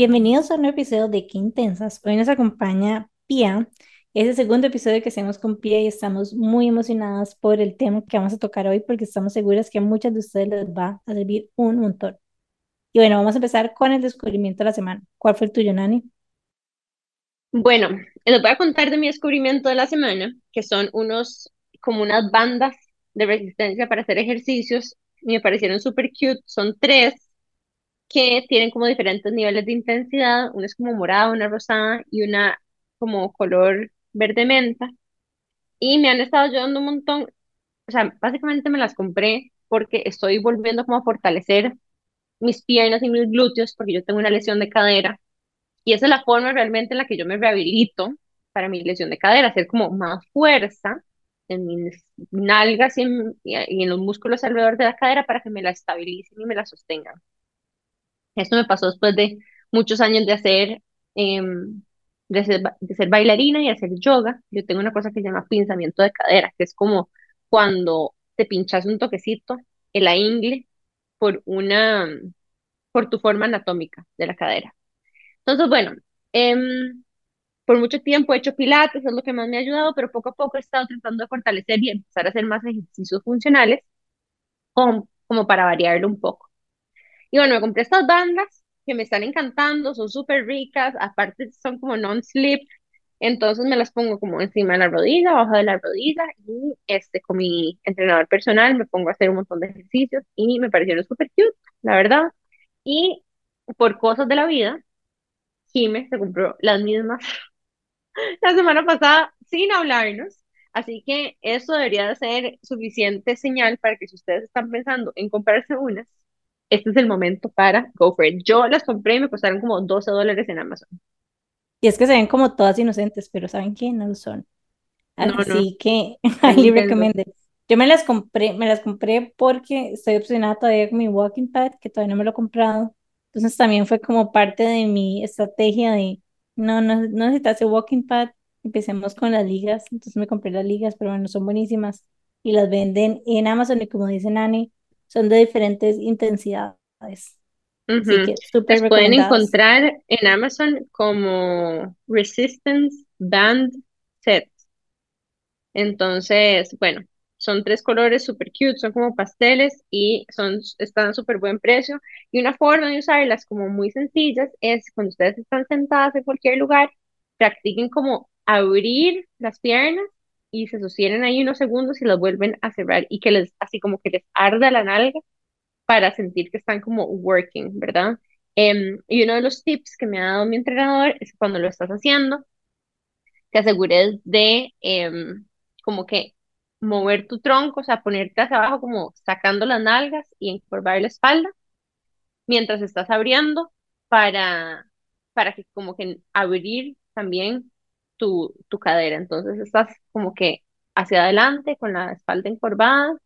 bienvenidos a un nuevo episodio de Qué Intensas. Hoy nos acompaña Pia. Es el segundo episodio que hacemos con Pia y estamos muy emocionadas por el tema que vamos a tocar hoy porque estamos seguras que a muchas de ustedes les va a servir un montón. Y bueno, vamos a empezar con el descubrimiento de la semana. ¿Cuál fue el tuyo, Nani? Bueno, les voy a contar de mi descubrimiento de la semana, que son unos, como unas bandas de resistencia para hacer ejercicios. Y me parecieron súper cute. Son tres que tienen como diferentes niveles de intensidad. Una es como morada, una rosada y una como color verde menta. Y me han estado ayudando un montón. O sea, básicamente me las compré porque estoy volviendo como a fortalecer mis piernas y mis glúteos porque yo tengo una lesión de cadera. Y esa es la forma realmente en la que yo me rehabilito para mi lesión de cadera, hacer como más fuerza en mis nalgas y en, y en los músculos alrededor de la cadera para que me la estabilicen y me la sostengan. Esto me pasó después de muchos años de hacer, em, de ser, bailarina y hacer yoga. Yo tengo una cosa que se llama pinzamiento de cadera, que es como cuando te pinchas un toquecito en la ingle por una, por tu forma anatómica de la cadera. Entonces, bueno, em, por mucho tiempo he hecho pilates, es lo que más me ha ayudado, pero poco a poco he estado tratando de fortalecer y empezar a hacer más ejercicios funcionales, como para variarlo un poco. Y bueno, me compré estas bandas que me están encantando, son súper ricas, aparte son como non-slip, entonces me las pongo como encima de la rodilla, abajo de la rodilla y este, con mi entrenador personal me pongo a hacer un montón de ejercicios y me parecieron súper cute, la verdad. Y por cosas de la vida, Jime se compró las mismas la semana pasada sin hablarnos. Así que eso debería de ser suficiente señal para que si ustedes están pensando en comprarse unas, este es el momento para go for it. Yo las compré y me costaron como 12 dólares en Amazon. Y es que se ven como todas inocentes, pero ¿saben qué? No lo son. Así que highly recommended. Yo me las compré, me las compré porque estoy obsesionada todavía con mi walking pad, que todavía no me lo he comprado. Entonces también fue como parte de mi estrategia de, no, no, no necesitas el walking pad, empecemos con las ligas. Entonces me compré las ligas, pero bueno, son buenísimas. Y las venden en Amazon y como dice Nani, son de diferentes intensidades. Así que súper pueden encontrar en Amazon como Resistance Band Set. Entonces, bueno, son tres colores super cute, son como pasteles y son, están a súper buen precio. Y una forma de usarlas como muy sencillas es cuando ustedes están sentadas en cualquier lugar, practiquen como abrir las piernas y se sostienen ahí unos segundos y las vuelven a cerrar y que les, así como que les arda la nalga para sentir que están como working, ¿verdad? Em, y uno de los tips que me ha dado mi entrenador es cuando lo estás haciendo, te asegures de em, como que mover tu tronco, o sea, ponerte hacia abajo como sacando las nalgas y encorvar la espalda mientras estás abriendo para, para que como que abrir también tu, tu cadera. Entonces estás como que hacia adelante con la espalda encorvada,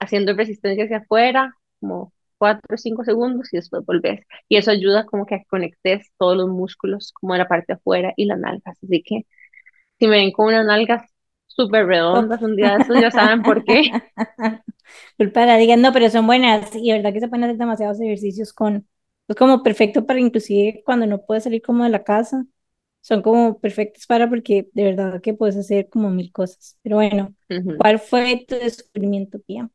haciendo resistencia hacia afuera, como cuatro o cinco segundos y después volvés. Y eso ayuda como que conectes todos los músculos como la parte afuera y las nalgas. Así que si me ven con unas nalgas súper redondas un día de estos, ya saben por qué. Culpa digan, no, pero son buenas y verdad que se pueden hacer demasiados ejercicios con, es como perfecto para inclusive cuando no puedes salir como de la casa son como perfectos para porque de verdad que puedes hacer como mil cosas. Pero bueno, ¿cuál fue tu descubrimiento, Pia?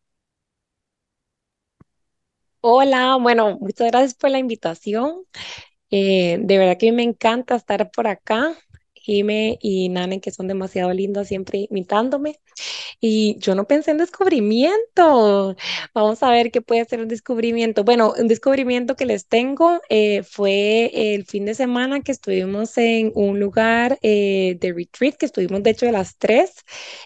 Hola, bueno, muchas gracias por la invitación. Eh, de verdad que me encanta estar por acá. Jime y Nane, que son demasiado lindas, siempre imitándome. Y yo no pensé en descubrimiento. Vamos a ver qué puede ser un descubrimiento. Bueno, un descubrimiento que les tengo eh, fue el fin de semana que estuvimos en un lugar eh, de retreat, que estuvimos de hecho de las tres.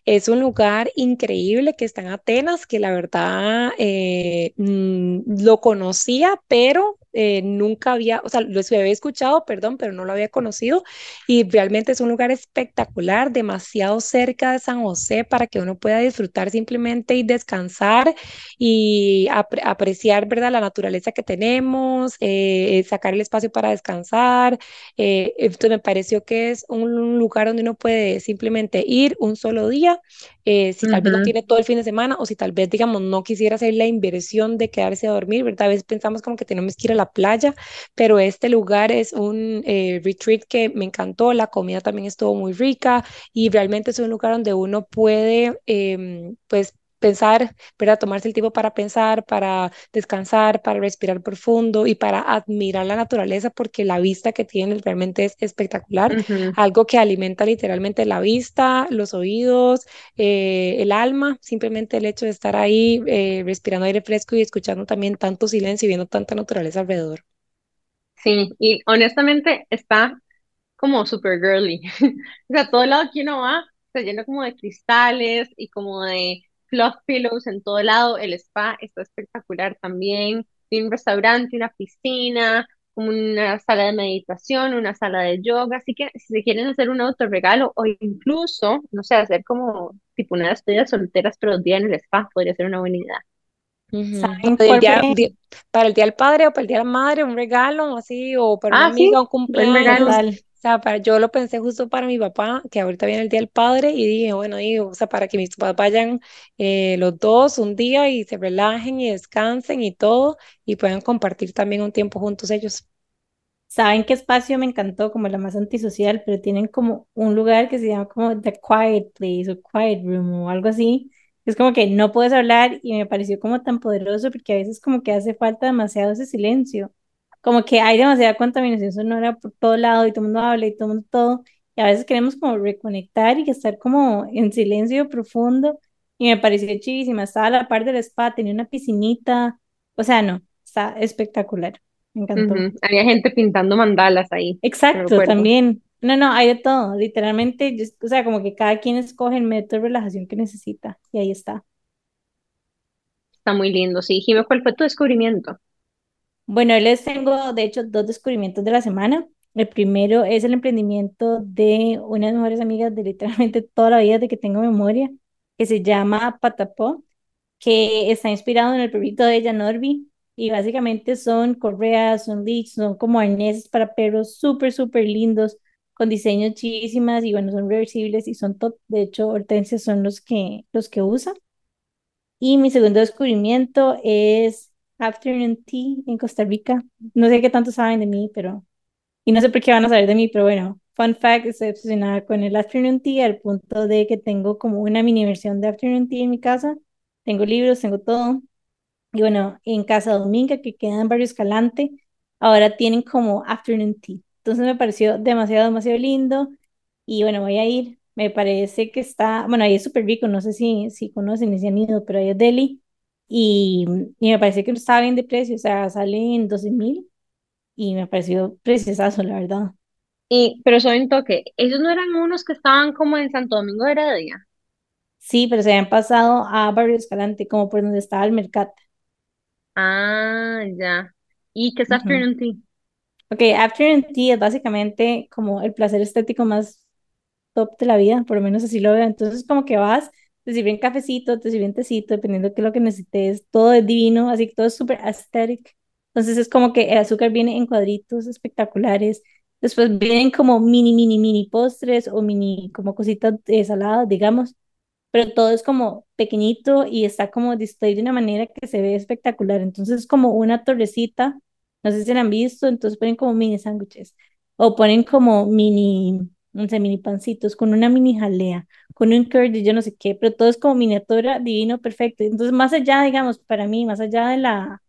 Es un lugar increíble que está en Atenas, que la verdad eh, mm, lo conocía, pero nunca había, o sea, lo había escuchado, perdón, pero no lo había conocido. Y realmente es un lugar espectacular, demasiado cerca de San José para que uno pueda disfrutar simplemente y descansar y apreciar, ¿verdad? La naturaleza que tenemos, eh, sacar el espacio para descansar. Eh, esto me pareció que es un lugar donde uno puede simplemente ir un solo día, eh, si tal vez no tiene todo el fin de semana o si tal vez, digamos, no quisiera hacer la inversión de quedarse a dormir, ¿verdad? A veces pensamos como que tenemos que ir a la la playa, pero este lugar es un eh, retreat que me encantó, la comida también estuvo muy rica y realmente es un lugar donde uno puede, em, pues, pensar, ¿verdad? Tomarse el tiempo para pensar, para descansar, para respirar profundo y para admirar la naturaleza porque la vista que tiene realmente es espectacular, algo que alimenta literalmente la vista, los oídos, eh, el alma, simplemente el hecho de estar ahí eh, respirando aire fresco y escuchando también tanto silencio y viendo tanta naturaleza alrededor. Sí, y honestamente está como super girly. o sea, todo lado que uno va está lleno como de cristales y como de fluff pillows en todo lado, el spa está espectacular también, tiene un restaurante, una piscina, una sala de meditación, una sala de yoga, así que si se quieren hacer un autorregalo o incluso, no sé, hacer como tipo una despedida solteras pero día en el spa, podría ser una buena idea. para el día del padre o para el día de la madre, un regalo así, o para una ah, amiga, un cumpleaños para, yo lo pensé justo para mi papá, que ahorita viene el Día del Padre, y dije, bueno, digo, o sea, para que mis papás vayan eh, los dos un día y se relajen y descansen y todo, y puedan compartir también un tiempo juntos ellos. ¿Saben qué espacio me encantó? Como la más antisocial, pero tienen como un lugar que se llama como The Quiet Place o Quiet Room o algo así. Es como que no puedes hablar y me pareció como tan poderoso porque a veces como que hace falta demasiado ese silencio como que hay demasiada contaminación sonora por todo lado y todo el mundo habla y todo el mundo todo, y a veces queremos como reconectar y estar como en silencio profundo, y me pareció chivísima, estaba a la par del spa, tenía una piscinita, o sea, no, está espectacular, me encantó. Había gente pintando mandalas ahí. Exacto, también. No, no, hay de todo, literalmente, o sea, como que cada quien escoge el método de relajación que necesita, y ahí está. Está muy lindo, sí. Jimmy, ¿cuál fue tu descubrimiento? Bueno, les tengo, de hecho, dos descubrimientos de la semana. El primero es el emprendimiento de una de mis mejores amigas de literalmente toda la vida de que tengo memoria, que se llama Patapó, que está inspirado en el perrito de ella, Norby, y básicamente son correas, son leads, son como arneses para perros súper, súper lindos, con diseños chidísimas y bueno, son reversibles y son top. De hecho, Hortensia son los que, los que usa. Y mi segundo descubrimiento es Afternoon Tea en Costa Rica. No sé qué tanto saben de mí, pero... Y no sé por qué van a saber de mí, pero bueno, fun fact, estoy obsesionada con el Afternoon Tea al punto de que tengo como una mini versión de Afternoon Tea en mi casa. Tengo libros, tengo todo. Y bueno, en Casa Dominga, que queda en Barrio Escalante, ahora tienen como Afternoon Tea. Entonces me pareció demasiado, demasiado lindo. Y bueno, voy a ir. Me parece que está, bueno, ahí es súper rico, no sé si, si conocen ni si han ido, pero ahí es Delhi y, me parece que estaba bien de precio, o sea, sale en 12 mil y me pareció preciosazo, la verdad. Y, pero soy un toque, ¿ellos no eran unos que estaban como en Santo Domingo de Heredia? Sí, pero se habían pasado a Barrio Escalante, como por donde estaba el mercado. Ah, ya. ¿Y qué es Afternoon Tea? Ok, Afternoon Tea es básicamente como el placer estético más top de la vida, por lo menos así lo veo. Entonces, como que vas te sirven cafecito, te sirven tecito, dependiendo de qué es lo que necesites, todo es divino, así que todo es súper aesthetic. Entonces es como que el azúcar viene en cuadritos espectaculares, después vienen como mini, mini, mini postres o mini como cositas de saladas, digamos, pero todo es como pequeñito y está como display de una manera que se ve espectacular. Entonces es como una torrecita, no sé si la han visto, entonces ponen como mini sándwiches o ponen como mini, no sé, mini pancitos con una mini jalea con un curd yo no sé qué, pero todo es como miniatura, divino, perfecto. Entonces, más allá, digamos, para mí, más allá de la,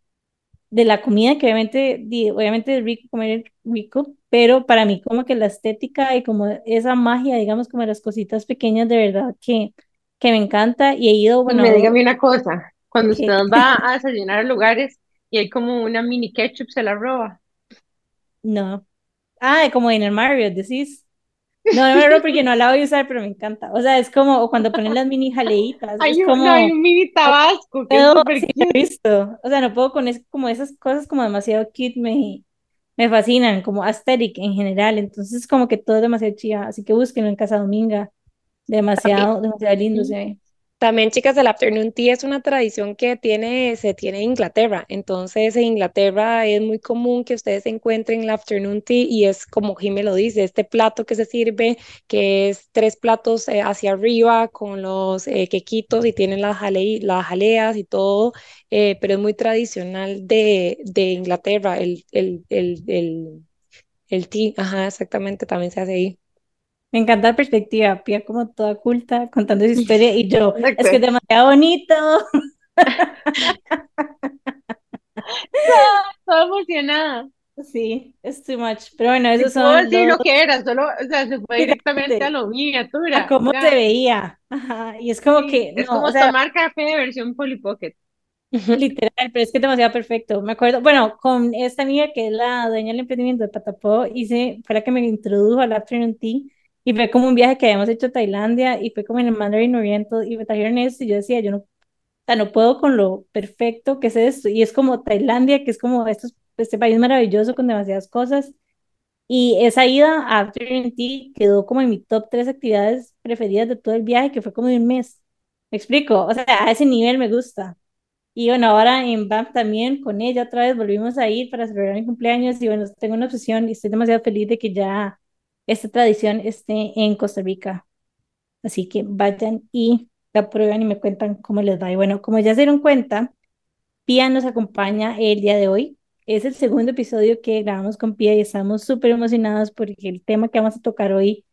de la comida, que obviamente, obviamente es rico comer rico, pero para mí como que la estética y como esa magia, digamos, como las cositas pequeñas de verdad que, que me encanta y he ido, bueno... Me dígame una cosa, cuando usted va a desayunar a lugares y hay como una mini ketchup, ¿se la roba? No. Ah, como en el Mario, decís. No, no me porque no la voy a usar, pero me encanta. O sea, es como cuando ponen las mini jaleitas. Hay, un, como, hay un mini tabasco que es he visto. O sea, no puedo con es, como esas cosas como demasiado cute me, me fascinan, como aesthetic en general. Entonces, como que todo es demasiado chida. Así que búsquenlo en Casa Dominga. Demasiado, demasiado lindo se ve. También, chicas, el afternoon tea es una tradición que tiene, se tiene en Inglaterra. Entonces, en Inglaterra es muy común que ustedes encuentren el afternoon tea y es como Jimmy lo dice, este plato que se sirve, que es tres platos eh, hacia arriba con los eh, quequitos y tienen las, las jaleas y todo, eh, pero es muy tradicional de, de Inglaterra, el, el, el, el, el tea, ajá, exactamente, también se hace ahí. Me encanta la perspectiva, Pia como toda culta, contando su historia y yo, es que es demasiado bonito. Toda emocionada. Sí, es too much. Pero bueno, eso son. Decir lo que era, solo, o sea, se fue directamente a lo miniatura. A cómo se veía. Ajá. Y es como que. Es como tomar café de versión Polly Pocket. Literal, pero es que es demasiado perfecto. Me acuerdo, bueno, con esta amiga que es la dueña del emprendimiento de Patapó, hice, fue la que me introdujo al afternoon tea y fue como un viaje que habíamos hecho a Tailandia y fue como en el Mandarin Oriental y me trajeron esto y yo decía, yo no, o sea, no puedo con lo perfecto que es esto. Y es como Tailandia, que es como estos, este país maravilloso con demasiadas cosas. Y esa ida a Afternoon Tea quedó como en mi top tres actividades preferidas de todo el viaje, que fue como de un mes. ¿Me explico? O sea, a ese nivel me gusta. Y bueno, ahora en BAM también con ella otra vez volvimos a ir para celebrar mi cumpleaños y bueno, tengo una obsesión y estoy demasiado feliz de que ya esta tradición esté en Costa Rica. Así que vayan y la prueban y me cuentan cómo les va. Y bueno, como ya se dieron cuenta, Pia nos acompaña el día de hoy. Es el segundo episodio que grabamos con Pia y estamos súper emocionados porque el tema que vamos a tocar hoy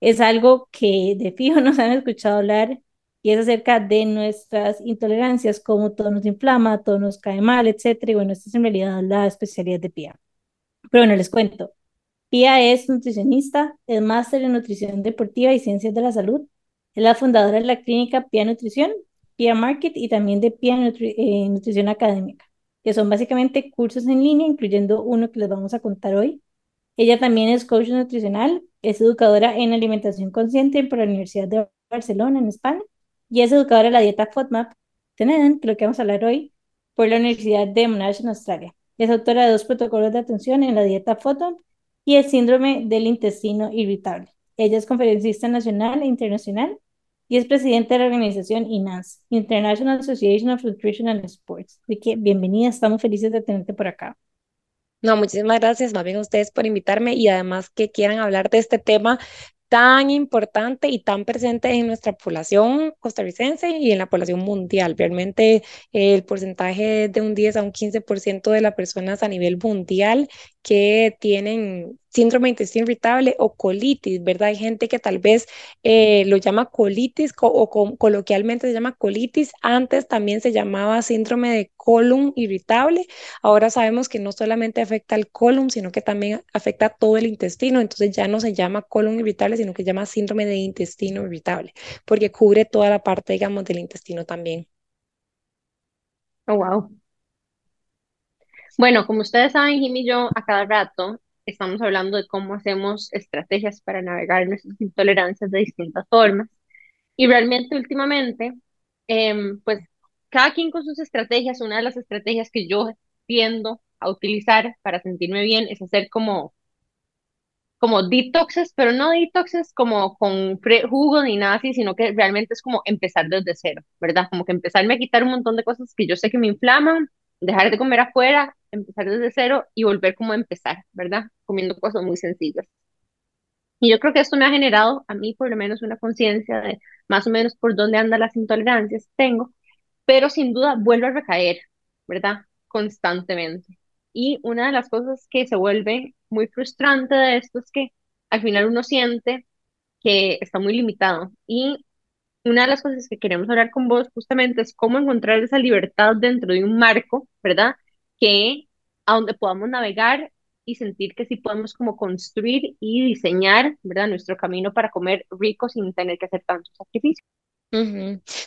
es algo que de fijo nos han escuchado hablar y es acerca de nuestras intolerancias, cómo todo nos inflama, todo nos cae mal, etcétera. Y bueno, esta es en realidad la especialidad de Pia. Pero bueno, les cuento. Pia es nutricionista, es máster en nutrición deportiva y ciencias de la salud. Es la fundadora de la clínica Pia Nutrición, Pia Market y también de Pia eh, Nutrición Académica, que son básicamente cursos en línea, incluyendo uno que les vamos a contar hoy. Ella también es coach nutricional, es educadora en alimentación consciente por la Universidad de Barcelona, en España, y es educadora de la dieta FODMAP, que lo que vamos a hablar hoy, por la Universidad de Monash en Australia. Es autora de dos protocolos de atención en la dieta FODMAP y el síndrome del intestino irritable. Ella es conferencista nacional e internacional y es presidente de la organización INAS, International Association of Nutritional Sports. Así que bienvenida, estamos felices de tenerte por acá. No, muchísimas gracias más bien a ustedes por invitarme y además que quieran hablar de este tema tan importante y tan presente en nuestra población costarricense y en la población mundial. Realmente el porcentaje de un 10 a un 15% de las personas a nivel mundial que tienen síndrome de intestino irritable o colitis, ¿verdad? Hay gente que tal vez eh, lo llama colitis o coloquialmente se llama colitis. Antes también se llamaba síndrome de colon irritable. Ahora sabemos que no solamente afecta al colon, sino que también afecta todo el intestino. Entonces ya no se llama colon irritable, sino que se llama síndrome de intestino irritable, porque cubre toda la parte, digamos, del intestino también. Oh, wow. Bueno, como ustedes saben, Jim y yo a cada rato estamos hablando de cómo hacemos estrategias para navegar nuestras intolerancias de distintas formas. Y realmente últimamente, em, pues cada quien con sus estrategias, una de las estrategias que yo tiendo a utilizar para sentirme bien es hacer como, como detoxes, pero no detoxes como con jugo ni nada así, sino que realmente es como empezar desde cero, ¿verdad? Como que empezarme a quitar un montón de cosas que yo sé que me inflaman, dejar de comer afuera, empezar desde cero y volver como a empezar, ¿verdad? Comiendo cosas muy sencillas. Y yo creo que esto me ha generado a mí por lo menos una conciencia de más o menos por dónde andan las intolerancias tengo, pero sin duda vuelve a recaer, ¿verdad? Constantemente. Y una de las cosas que se vuelve muy frustrante de esto es que al final uno siente que está muy limitado. Y una de las cosas que queremos hablar con vos justamente es cómo encontrar esa libertad dentro de un marco, ¿verdad? Que a donde podamos navegar y sentir que sí podemos como construir y diseñar, ¿verdad? Nuestro camino para comer rico sin tener que hacer tantos sacrificios.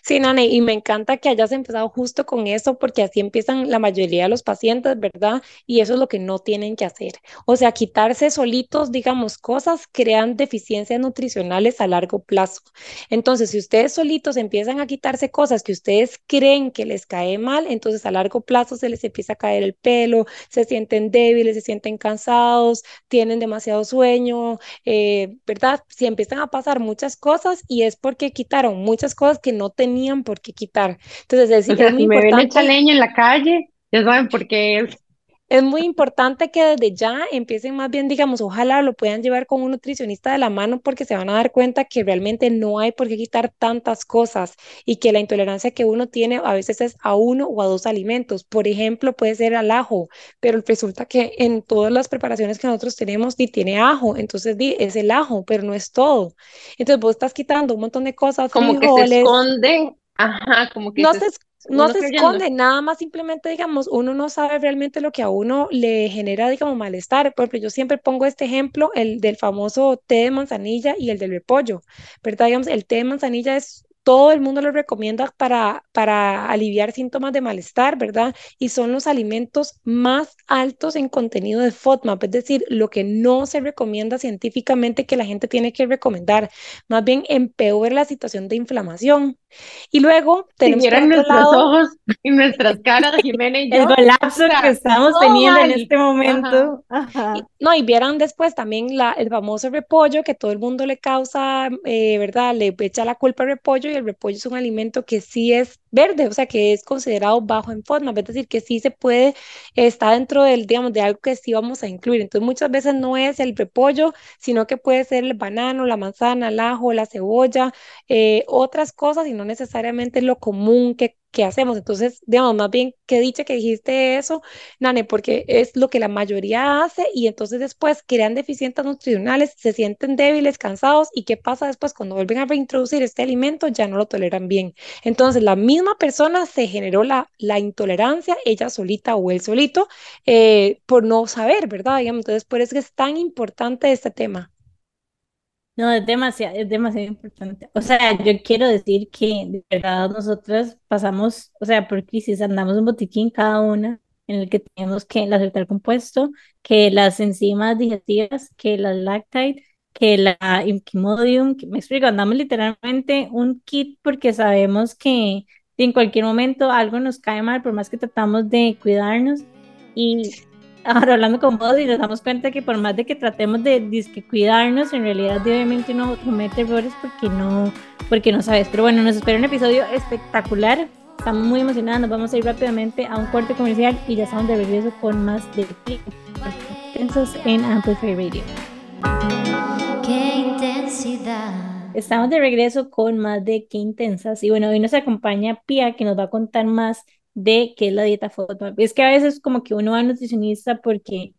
Sí, Nane, y me encanta que hayas empezado justo con eso, porque así empiezan la mayoría de los pacientes, ¿verdad? Y eso es lo que no tienen que hacer. O sea, quitarse solitos, digamos, cosas crean deficiencias nutricionales a largo plazo. Entonces, si ustedes solitos empiezan a quitarse cosas que ustedes creen que les cae mal, entonces a largo plazo se les empieza a caer el pelo, se sienten débiles, se sienten cansados, tienen demasiado sueño, eh, ¿verdad? Si empiezan a pasar muchas cosas y es porque quitaron muchas muchas cosas que no tenían por qué quitar. Entonces, es, o sea, si me ven leña en la calle, ya saben por qué es muy importante que desde ya empiecen más bien, digamos, ojalá lo puedan llevar con un nutricionista de la mano porque se van a dar cuenta que realmente no hay por qué quitar tantas cosas y que la intolerancia que uno tiene a veces es a uno o a dos alimentos. Por ejemplo, puede ser al ajo, pero resulta que en todas las preparaciones que nosotros tenemos di, tiene ajo, entonces di, es el ajo, pero no es todo. Entonces vos estás quitando un montón de cosas, como que se esconde, ajá, como que no se, no se esconde, nada más simplemente, digamos, uno no sabe realmente lo que a uno le genera, digamos, malestar. Por ejemplo, yo siempre pongo este ejemplo, el del famoso té de manzanilla y el del repollo, ¿verdad? Digamos, el té de manzanilla es todo el mundo lo recomienda para, para aliviar síntomas de malestar, ¿verdad? Y son los alimentos más altos en contenido de FODMAP, es decir, lo que no se recomienda científicamente que la gente tiene que recomendar, más bien empeora la situación de inflamación. Y luego tenemos si nuestros ojos y nuestras caras, Jimena y yo. El colapso que estamos teniendo en este momento. no, y vieran después también la, el famoso repollo que todo el mundo le causa, eh, ¿verdad? Le echa la culpa al repollo y el repollo es un alimento que sí es verde, o sea, que es considerado bajo en forma, es decir, que sí se puede, está dentro del, digamos, de algo que sí vamos a incluir. Entonces, muchas veces no es el repollo, sino que puede ser el banano, la manzana, el ajo, la cebolla, eh, otras cosas, y no necesariamente lo común que ¿qué hacemos? Entonces, digamos, más bien, qué dicha que dijiste eso, Nane, porque es lo que la mayoría hace y entonces después crean deficientes nutricionales, se sienten débiles, cansados y qué pasa después cuando vuelven a reintroducir este alimento, ya no lo toleran bien. Entonces, la misma persona se generó la, la intolerancia, ella solita o él solito, eh, por no saber, ¿verdad? Digamos, entonces, por eso es tan importante este tema. No, es demasiado, es demasiado importante. O sea, yo quiero decir que de verdad nosotras pasamos, o sea, por crisis, andamos un botiquín cada una en el que tenemos que el acetal compuesto, que las enzimas digestivas, que la lactate, que la Imquimodium, que, me explico, andamos literalmente un kit porque sabemos que en cualquier momento algo nos cae mal, por más que tratamos de cuidarnos. Y ahora hablando con vos y nos damos cuenta que por más de que tratemos de, cuidarnos, en realidad obviamente uno comete errores porque no, porque no sabes. Pero bueno, nos espera un episodio espectacular. Estamos muy emocionados, nos vamos a ir rápidamente a un corte comercial y ya estamos de regreso con más de intensos en Amplify Radio. Qué intensidad. Estamos de regreso con más de Qué Intensas. Y bueno, hoy nos acompaña Pia, que nos va a contar más de qué es la dieta FODMAP. Es que a veces como que uno va a nutricionista porque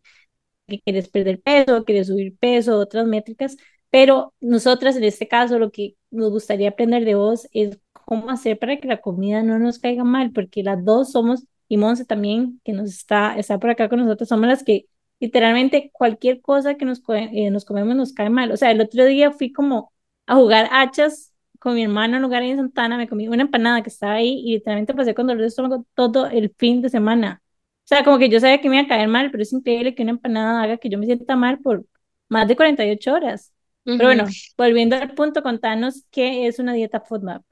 quieres perder peso, quieres subir peso, otras métricas, pero nosotras en este caso lo que nos gustaría aprender de vos es cómo hacer para que la comida no nos caiga mal, porque las dos somos, y Monse también, que nos está, está por acá con nosotros, somos las que literalmente cualquier cosa que nos, eh, nos comemos nos cae mal. O sea, el otro día fui como a jugar hachas con mi hermano en lugar en Santana, me comí una empanada que estaba ahí y literalmente pasé con dolor de estómago todo el fin de semana. O sea, como que yo sabía que me iba a caer mal, pero es increíble que una empanada haga que yo me sienta mal por más de 48 horas. Pero bueno, volviendo al punto, contanos qué es una dieta FODMAP.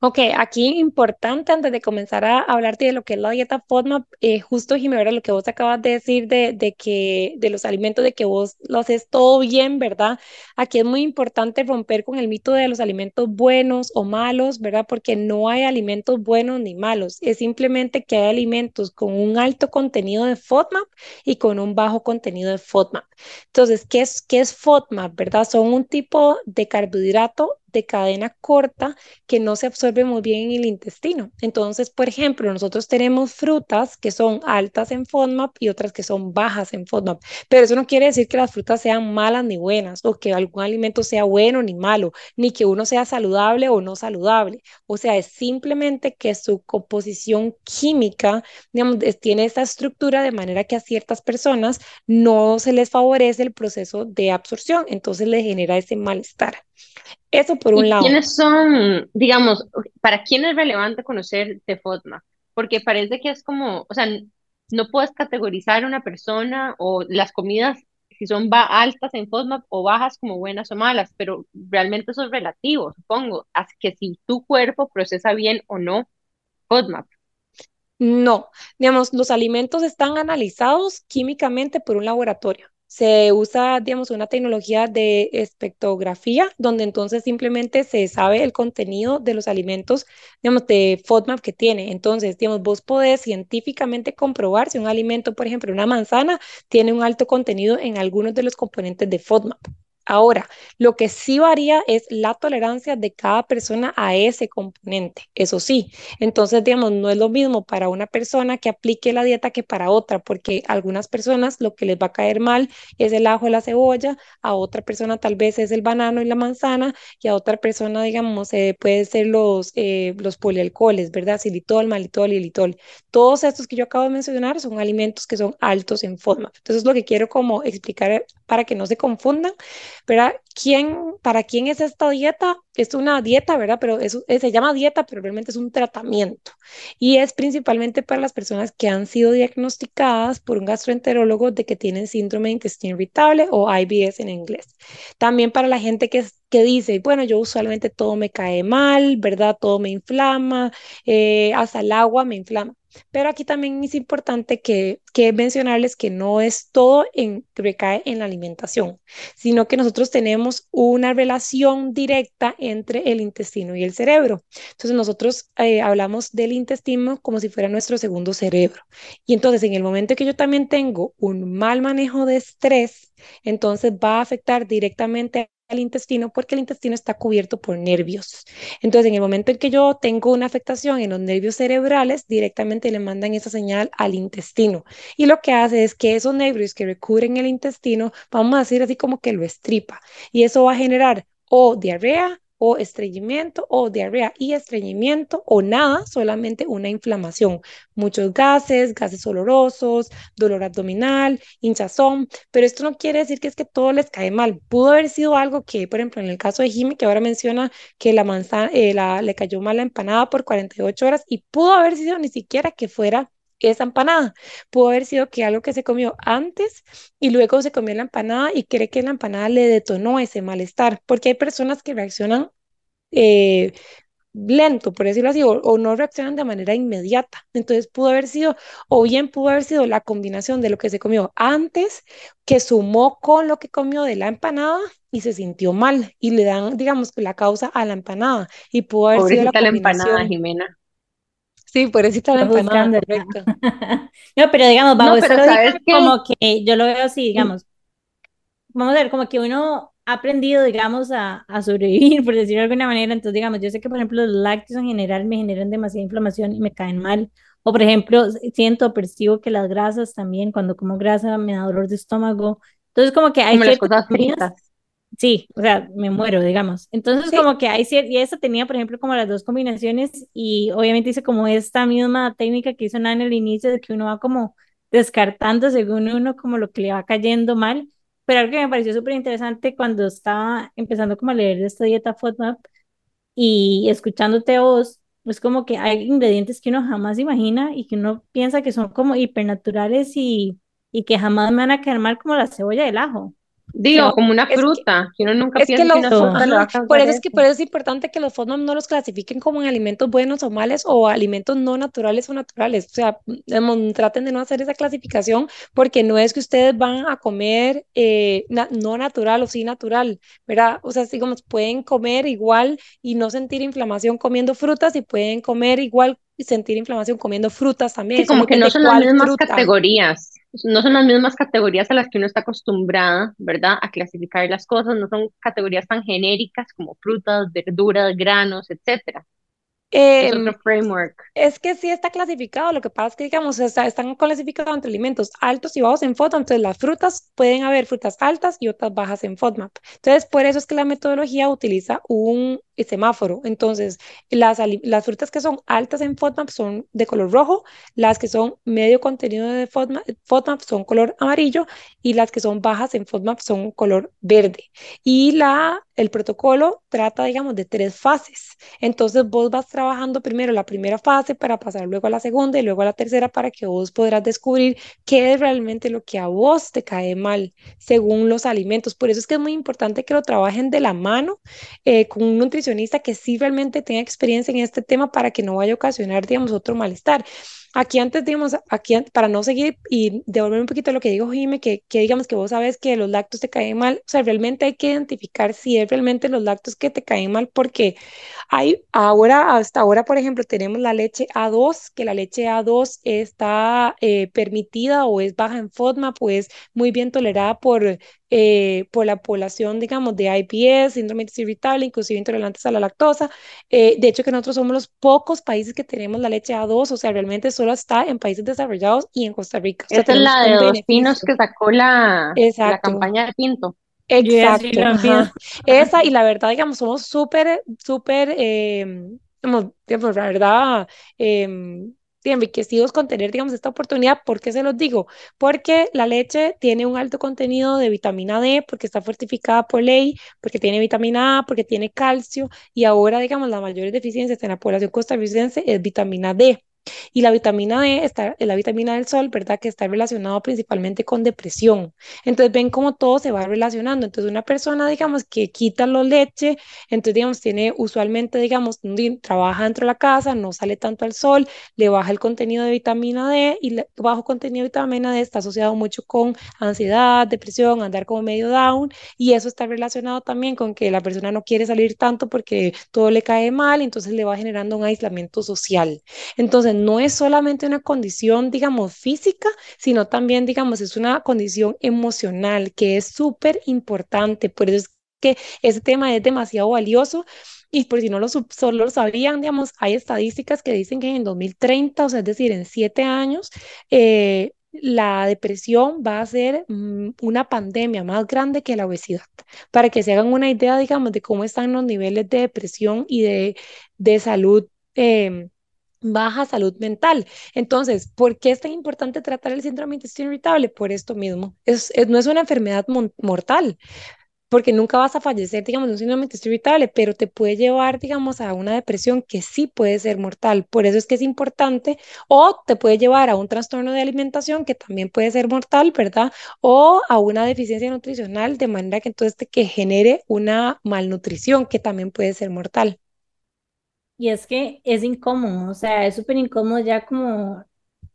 Ok, aquí importante antes de comenzar a hablarte de lo que es la dieta FODMAP, eh, justo Jimena, lo que vos acabas de decir de, de, que de los alimentos, de que vos lo haces todo bien, ¿verdad? Aquí es muy importante romper con el mito de los alimentos buenos o malos, ¿verdad? Porque no hay alimentos buenos ni malos, es simplemente que hay alimentos con un alto contenido de FODMAP y con un bajo contenido de FODMAP. Entonces, ¿qué es, qué es FODMAP, verdad? Son un tipo de carbohidrato de cadena corta que no se absorbe muy bien en el intestino. Entonces, por ejemplo, nosotros tenemos frutas que son altas en FODMAP y otras que son bajas en FODMAP, pero eso no quiere decir que las frutas sean malas ni buenas o que algún alimento sea bueno ni malo, ni que uno sea saludable o no saludable. O sea, es simplemente que su composición química, digamos, tiene esta estructura de manera que a ciertas personas no se les favorece el proceso de absorción, entonces le genera ese malestar. Eso por un lado. ¿Quiénes son, digamos, para quién es relevante conocer de FODMAP? Porque parece que es como, o sea, no puedes categorizar a una persona o las comidas si son altas en FODMAP o bajas como buenas o malas, pero realmente eso es relativo, supongo, así que si tu cuerpo procesa bien o no FODMAP. No, digamos, los alimentos están analizados químicamente por un laboratorio. Se usa, digamos, una tecnología de espectrografía, donde entonces simplemente se sabe el contenido de los alimentos, digamos, de FODMAP que tiene. Entonces, digamos, vos podés científicamente comprobar si un alimento, por ejemplo, una manzana, tiene un alto contenido en algunos de los componentes de FODMAP. Ahora, lo que sí varía es la tolerancia de cada persona a ese componente, eso sí. Entonces, digamos, no es lo mismo para una persona que aplique la dieta que para otra, porque a algunas personas lo que les va a caer mal es el ajo y la cebolla, a otra persona tal vez es el banano y la manzana, y a otra persona, digamos, eh, puede ser los, eh, los polialcoholes, ¿verdad? Xilitol, malitol y litol. Todos estos que yo acabo de mencionar son alimentos que son altos en FODMAP. Entonces, lo que quiero como explicar para que no se confundan ¿verdad? ¿Quién, ¿Para quién es esta dieta? Es una dieta, ¿verdad? Pero es, se llama dieta, pero realmente es un tratamiento. Y es principalmente para las personas que han sido diagnosticadas por un gastroenterólogo de que tienen síndrome de intestino irritable o IBS en inglés. También para la gente que, que dice, bueno, yo usualmente todo me cae mal, ¿verdad? Todo me inflama, eh, hasta el agua me inflama. Pero aquí también es importante que, que mencionarles que no es todo en, que recae en la alimentación, sino que nosotros tenemos una relación directa entre el intestino y el cerebro. Entonces nosotros eh, hablamos del intestino como si fuera nuestro segundo cerebro. Y entonces en el momento que yo también tengo un mal manejo de estrés, entonces va a afectar directamente al intestino porque el intestino está cubierto por nervios. Entonces, en el momento en que yo tengo una afectación en los nervios cerebrales, directamente le mandan esa señal al intestino. Y lo que hace es que esos nervios que recubren el intestino, vamos a decir así como que lo estripa. Y eso va a generar o diarrea o estreñimiento o diarrea y estreñimiento o nada, solamente una inflamación. Muchos gases, gases olorosos, dolor abdominal, hinchazón, pero esto no quiere decir que es que todo les cae mal. Pudo haber sido algo que, por ejemplo, en el caso de Jimmy, que ahora menciona que la manzana, eh, le cayó mal la empanada por 48 horas y pudo haber sido ni siquiera que fuera esa empanada. Pudo haber sido que algo que se comió antes y luego se comió la empanada y cree que la empanada le detonó ese malestar, porque hay personas que reaccionan eh, lento, por decirlo así, o, no reaccionan de manera inmediata. Entonces pudo haber sido, o bien pudo haber sido la combinación de lo que se comió antes, que sumó con lo que comió de la empanada y se sintió mal y le dan, digamos, la causa a la empanada. Y pudo haber sido la combinación. empanada, Jimena. Sí, por eso está la empanada, correcto. no, pero digamos, vamos, a como que yo lo veo así, digamos, vamos a ver, como que uno ha aprendido, digamos, a, a, sobrevivir, por decirlo de alguna manera, entonces, digamos, yo sé que, por ejemplo, los lácteos en general me generan demasiada inflamación y me caen mal, o, por ejemplo, siento, percibo que las grasas también, cuando como grasa me da dolor de estómago, entonces como que hay como fritas. Sí, o sea, me muero, digamos. Entonces, como que hay cierto, y esa tenía, por ejemplo, como las dos combinaciones, y obviamente hice como esta misma técnica que hizo Nana al inicio, de que uno va como descartando según uno como lo que le va cayendo mal. Pero algo que me pareció súper interesante cuando estaba empezando como a leer de esta dieta FODMAP y escuchándote vos, es como que hay ingredientes que uno jamás imagina y que uno piensa que son como hipernaturales y, y que jamás me van a caer mal como la cebolla y el ajo. Digo, como una fruta, que, uno nunca piensa que, una fruta Por eso es que por eso es importante que los FODMAP no los clasifiquen como en alimentos buenos o males o alimentos no naturales o naturales. O sea, traten de no hacer esa clasificación porque no es que ustedes van a comer eh, no natural o sí natural, ¿verdad? O sea, digamos, pueden comer igual y no sentir inflamación comiendo frutas y pueden comer igual y sentir inflamación comiendo frutas también. Sí, como que no son las mismas categorías no son las mismas categorías a las que uno está acostumbrada, ¿verdad? A clasificar las cosas, no son categorías tan genéricas como frutas, verduras, granos, etcétera. Es em, otro framework. Es que sí está clasificado, lo que pasa es que, digamos, están clasificados entre alimentos altos y bajos en FODMAP, entonces las frutas pueden haber frutas altas y otras bajas en FODMAP. Entonces, por eso es que la metodología utiliza un semáforo. Entonces, las, las frutas que son altas en FODMAP son de color rojo, las que son medio contenido de FODMAP, FODMAP son color amarillo y las que son bajas en FODMAP son color verde. Y la, el protocolo trata, digamos, de tres fases. Entonces, vos vas trabajando primero la primera fase para pasar luego a la segunda y luego a la tercera para que vos podrás descubrir qué es realmente lo que a vos te cae mal según los alimentos. Por eso es que es muy importante que lo trabajen de la mano eh, con un nutricionista que sí realmente tenga experiencia en este tema para que no vaya a ocasionar, digamos, otro malestar. Aquí antes, digamos, aquí para no seguir y devolver un poquito lo que dijo Jime, que, que digamos que vos sabes que los lácteos te caen mal, o sea, realmente hay que identificar si es realmente los lácteos que te caen mal, porque hay ahora, hasta ahora, por ejemplo, tenemos la leche A2, que la leche A2 está eh, permitida o es baja en FODMAP, pues muy bien tolerada por, eh, por la población, digamos, de IPS, síndrome irritable, inclusive intolerantes a la lactosa. Eh, de hecho, que nosotros somos los pocos países que tenemos la leche A2, o sea, realmente solo está en países desarrollados y en Costa Rica. Esa es la de los pinos que sacó la, la campaña de Pinto. Exacto. Esa, y la verdad, digamos, somos súper, súper, eh, digamos, la verdad, eh, enriquecidos con tener, digamos, esta oportunidad. ¿Por qué se los digo? Porque la leche tiene un alto contenido de vitamina D, porque está fortificada por ley, porque tiene vitamina A, porque tiene calcio, y ahora, digamos, las mayores deficiencias en la población costarricense es vitamina D. Y la vitamina D está, la vitamina del sol, ¿verdad? Que está relacionado principalmente con depresión. Entonces ven cómo todo se va relacionando. Entonces una persona, digamos, que quita la leche, entonces, digamos, tiene usualmente, digamos, trabaja dentro de la casa, no sale tanto al sol, le baja el contenido de vitamina D y el bajo contenido de vitamina D está asociado mucho con ansiedad, depresión, andar como medio down y eso está relacionado también con que la persona no quiere salir tanto porque todo le cae mal, entonces le va generando un aislamiento social. Entonces, no es solamente una condición, digamos, física, sino también, digamos, es una condición emocional que es súper importante. Por eso es que ese tema es demasiado valioso. Y por si no lo, solo lo sabían, digamos, hay estadísticas que dicen que en 2030, o sea, es decir, en siete años, eh, la depresión va a ser mm, una pandemia más grande que la obesidad. Para que se hagan una idea, digamos, de cómo están los niveles de depresión y de, de salud. Eh, baja salud mental. Entonces, ¿por qué es tan importante tratar el síndrome de intestino irritable? Por esto mismo. Es, no es una enfermedad mortal, porque nunca vas a fallecer, digamos, de un síndrome intestino irritable, pero te puede llevar, digamos, a una depresión que sí puede ser mortal. Por eso es que es importante, o te puede llevar a un trastorno de alimentación que también puede ser mortal, ¿verdad? O a una deficiencia nutricional, de manera que entonces que genere una malnutrición que también puede ser mortal. Y es que es incómodo, o sea, es súper incómodo ya como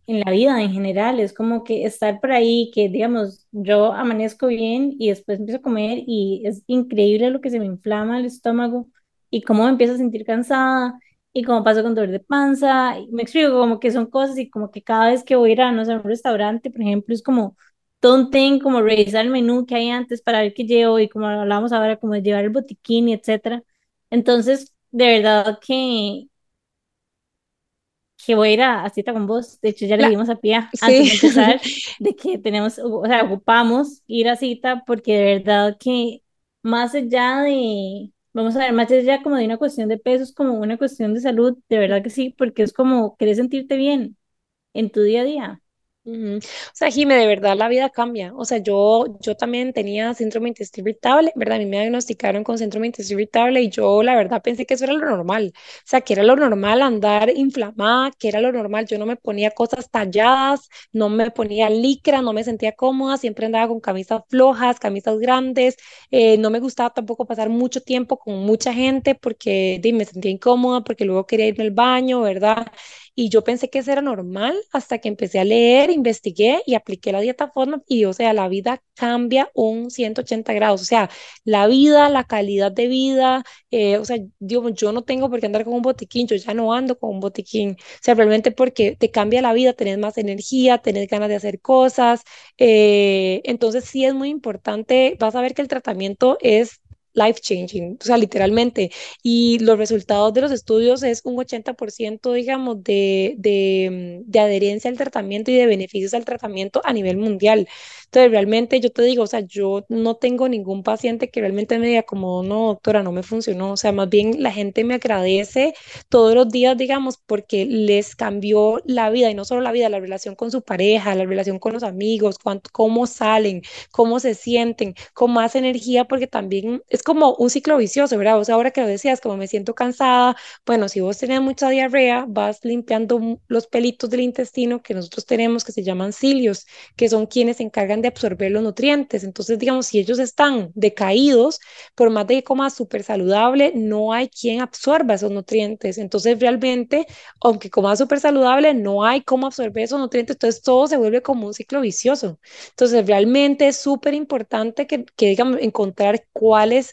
en la vida en general, es como que estar por ahí, que digamos, yo amanezco bien y después empiezo a comer y es increíble lo que se me inflama el estómago y cómo me empiezo a sentir cansada y cómo paso con dolor de panza, y me explico como que son cosas y como que cada vez que voy a ir a, no sé, un restaurante, por ejemplo, es como thing, como revisar el menú que hay antes para ver qué llevo y como hablábamos ahora, como llevar el botiquín y etcétera. Entonces, de verdad que, que voy a ir a, cita con vos. De hecho, ya le dimos a Pia antes de empezar de que tenemos, o sea, ocupamos ir a cita porque de verdad que más allá de, vamos a ver, más allá como de una cuestión de pesos, como una cuestión de salud, de verdad que sí, porque es como querés sentirte bien en tu día a día. O sea, Jime, de verdad la vida cambia. O sea, yo, yo también tenía síndrome intestinal irritable, ¿verdad? A mí me diagnosticaron con síndrome intestinal irritable y yo la verdad pensé que eso era lo normal. O sea, que era lo normal andar inflamada, que era lo normal. Yo no me ponía cosas talladas, no me ponía licra, no me sentía cómoda, siempre andaba con camisas flojas, camisas grandes. Eh, no me gustaba tampoco pasar mucho tiempo con mucha gente porque me sentía incómoda, porque luego quería irme al baño, ¿verdad? Y yo pensé que eso era normal hasta que empecé a leer, investigué y apliqué la dieta FODMAP y, o sea, la vida cambia un 180 grados. O sea, la vida, la calidad de vida, eh, o sea, yo, yo no tengo por qué andar con un botiquín, yo ya no ando con un botiquín. O sea, realmente porque te cambia la vida, tenés más energía, tenés ganas de hacer cosas. Eh, entonces, sí es muy importante, vas a ver que el tratamiento es life changing, o sea, literalmente. Y los resultados de los estudios es un 80%, digamos, de, de, de, adherencia al tratamiento y de beneficios al tratamiento a nivel mundial. Entonces, realmente yo te digo, o sea, yo no tengo ningún paciente que realmente me diga como, no, doctora, no me funcionó. O sea, más bien la gente me agradece todos los días, digamos, porque les cambió la vida y no solo la vida, la relación con su pareja, la relación con los amigos, cuánto, cómo salen, cómo se sienten, con más energía, porque también es como un ciclo vicioso, ¿verdad? O sea, ahora que lo decías, como me siento cansada, bueno, si vos tenés mucha diarrea, vas limpiando los pelitos del intestino que nosotros tenemos que se llaman cilios, que son quienes se encargan de absorber los nutrientes. Entonces, digamos, si ellos están decaídos, por más de que comas súper saludable, no hay quien absorba esos nutrientes. Entonces, realmente, aunque comas súper saludable, no hay cómo absorber esos nutrientes. Entonces, todo se vuelve como un ciclo vicioso. Entonces, realmente es súper importante que, que, digamos, encontrar cuál es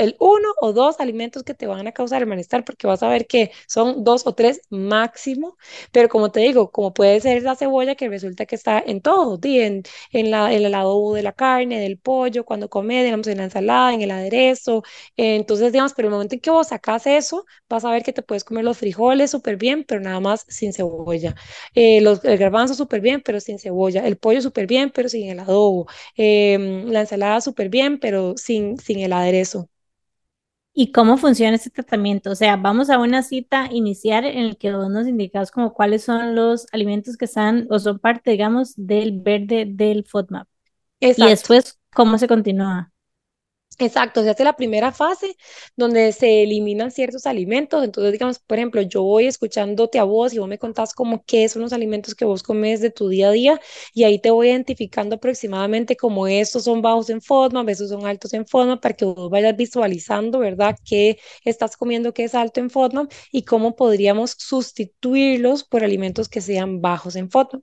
el uno o dos alimentos que te van a causar el malestar, porque vas a ver que son dos o tres máximo, pero como te digo, como puede ser la cebolla que resulta que está en todo, en, el adobo de la carne, del pollo, cuando comes, digamos, en la ensalada, en el aderezo, entonces, digamos, pero el momento en que vos sacas eso, vas a ver que te puedes comer los frijoles súper bien, pero nada más sin cebolla, eh, los, el garbanzo súper bien, pero sin cebolla, el pollo súper bien, pero sin el adobo, eh, la ensalada súper bien, pero sin, sin el aderezo. ¿Y cómo funciona este tratamiento? O sea, vamos a una cita inicial en el que vos nos indicas como cuáles son los alimentos que están o son parte, digamos, del verde del FODMAP. Exacto. Y después, ¿cómo se continúa? Exacto, se hace la primera fase donde se eliminan ciertos alimentos. Entonces, digamos, por ejemplo, yo voy escuchándote a vos y vos me contás como qué son los alimentos que vos comes de tu día a día y ahí te voy identificando aproximadamente como estos son bajos en FODMAP, estos son altos en FODMAP para que vos vayas visualizando, ¿verdad? Qué estás comiendo que es alto en FODMAP y cómo podríamos sustituirlos por alimentos que sean bajos en FODMAP.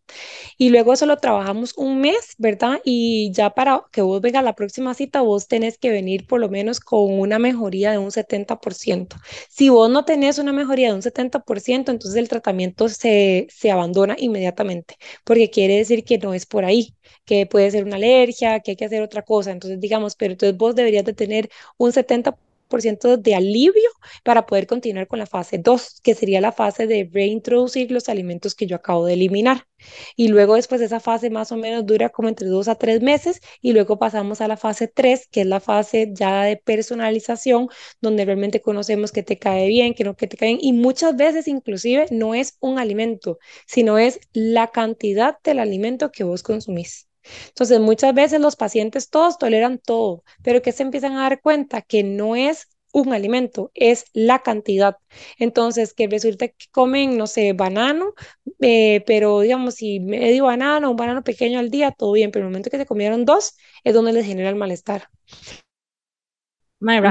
Y luego eso lo trabajamos un mes, ¿verdad? Y ya para que vos vengas a la próxima cita, vos tenés que venir por lo menos con una mejoría de un 70%. Si vos no tenés una mejoría de un 70%, entonces el tratamiento se, se abandona inmediatamente, porque quiere decir que no es por ahí, que puede ser una alergia, que hay que hacer otra cosa. Entonces, digamos, pero entonces vos deberías de tener un 70% de alivio para poder continuar con la fase 2, que sería la fase de reintroducir los alimentos que yo acabo de eliminar. Y luego después esa fase más o menos dura como entre dos a tres meses y luego pasamos a la fase 3, que es la fase ya de personalización, donde realmente conocemos que te cae bien, que no que te cae bien y muchas veces inclusive no es un alimento, sino es la cantidad del alimento que vos consumís. Entonces, muchas veces los pacientes todos toleran todo, pero que se empiezan a dar cuenta que no es un alimento, es la cantidad. Entonces, que resulta que comen, no sé, banano, eh, pero digamos, si medio banano, un banano pequeño al día, todo bien, pero el momento que se comieron dos es donde les genera el malestar.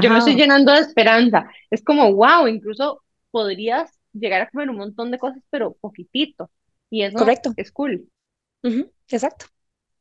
Yo me estoy llenando de esperanza. Es como, wow, incluso podrías llegar a comer un montón de cosas, pero poquitito. Y eso Correcto. es cool. Exacto.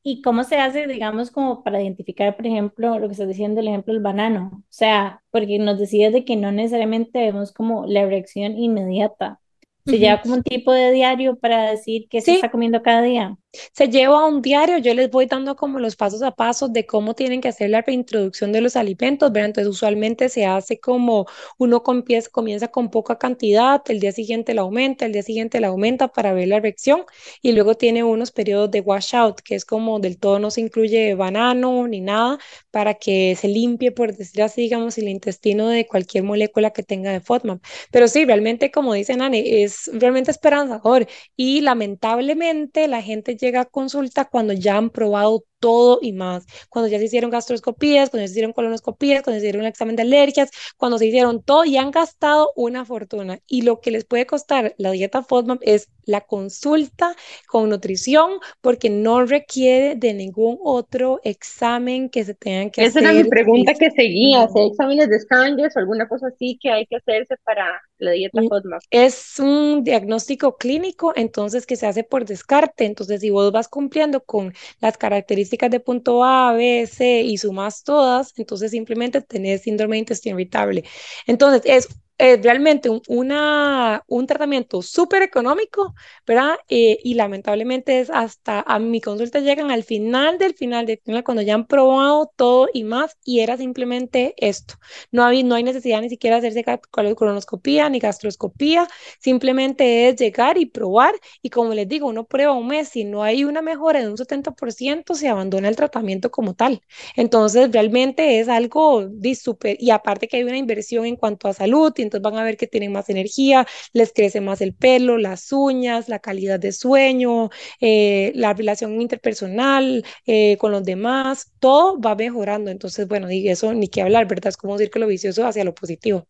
¿Y cómo se hace, digamos, como para identificar, por ejemplo, lo que estás diciendo, el ejemplo del banano? O sea, porque nos decías de que no necesariamente vemos como la reacción inmediata. ¿Se lleva como un tipo de diario para decir qué se está comiendo cada día? Se lleva un diario, yo les voy dando como los pasos a pasos de cómo tienen que hacer la reintroducción de los alimentos, ¿verdad? Entonces usualmente se hace como uno comienza, comienza con poca cantidad, el día siguiente la aumenta, el día siguiente la aumenta para ver la reacción y luego tiene unos periodos de washout, que es como del todo no se incluye banano ni nada para que se limpie, por decir así, digamos, el intestino de cualquier molécula que tenga de FODMAP. Pero sí, realmente, como dice Nani, es realmente esperanzador y lamentablemente la gente llega a consulta cuando ya han probado todo y más. Cuando ya se hicieron gastroscopías, cuando se hicieron colonoscopías, cuando se hicieron un examen de alergias, cuando se hicieron todo y han gastado una fortuna. Y lo que les puede costar la dieta FODMAP es la consulta con nutrición porque no requiere de ningún otro examen que se tengan que hacer. Esa era mi pregunta que seguía, si hay exámenes de Scangers o alguna cosa así que hay que hacerse para la dieta mm, FODMAP. Es un diagnóstico clínico, entonces que se hace por descarte. Entonces, si vos vas cumpliendo con las características de punto A, B, C y sumas todas, entonces simplemente tenés síndrome de intestino irritable. Entonces, es es realmente un, una, un tratamiento súper económico, ¿verdad? Eh, y lamentablemente es hasta a mi consulta llegan al final del final del final, cuando ya han probado todo y más, y era simplemente esto. No hay, no hay necesidad ni siquiera hacerse colonoscopía ni gastroscopía, simplemente es llegar y probar, y como les digo, uno prueba un mes, si no hay una mejora de un 70%, se abandona el tratamiento como tal. Entonces, realmente es algo súper, y aparte que hay una inversión en cuanto a salud, entonces van a ver que tienen más energía, les crece más el pelo, las uñas, la calidad de sueño, eh, la relación interpersonal eh, con los demás, todo va mejorando. Entonces, bueno, y eso ni que hablar, ¿verdad? Es como un círculo vicioso hacia lo positivo.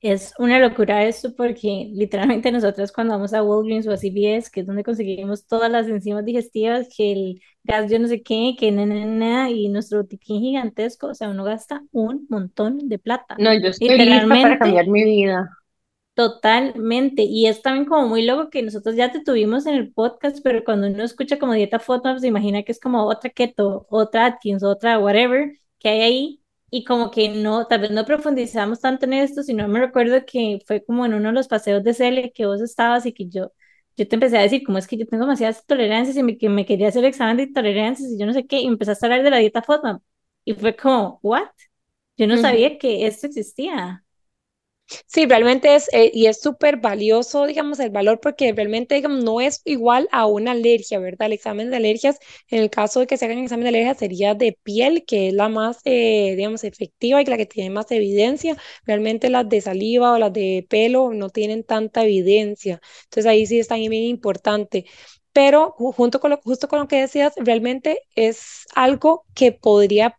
Es una locura esto porque literalmente nosotros cuando vamos a Walgreens o a CVS, que es donde conseguimos todas las enzimas digestivas, que el gas yo no sé qué, que nada, y nuestro botiquín gigantesco, o sea, uno gasta un montón de plata. No, yo estoy lista para cambiar mi vida. Totalmente, y es también como muy loco que nosotros ya te tuvimos en el podcast, pero cuando uno escucha como dieta foto, se imagina que es como otra keto, otra Atkins, otra whatever que hay ahí, y como que no, tal vez no profundizamos tanto en esto, sino me recuerdo que fue como en uno de los paseos de Cele que vos estabas y que yo, yo te empecé a decir, como es que yo tengo demasiadas tolerancias y me, que me quería hacer el examen de tolerancias y yo no sé qué, y empezaste a hablar de la dieta FODMAP. Y fue como, ¿what? Yo no sabía que esto existía. Sí, realmente es, eh, y es súper valioso, digamos, el valor porque realmente, no es igual a una alergia, ¿verdad? El examen de alergias, en el caso de que se hagan examen de alergias, sería de piel, que es la más, eh, digamos, efectiva y la que tiene más evidencia. Realmente las de saliva o las de pelo no tienen tanta evidencia. Entonces ahí sí es también importante pero junto con lo, justo con lo que decías, realmente es algo que podría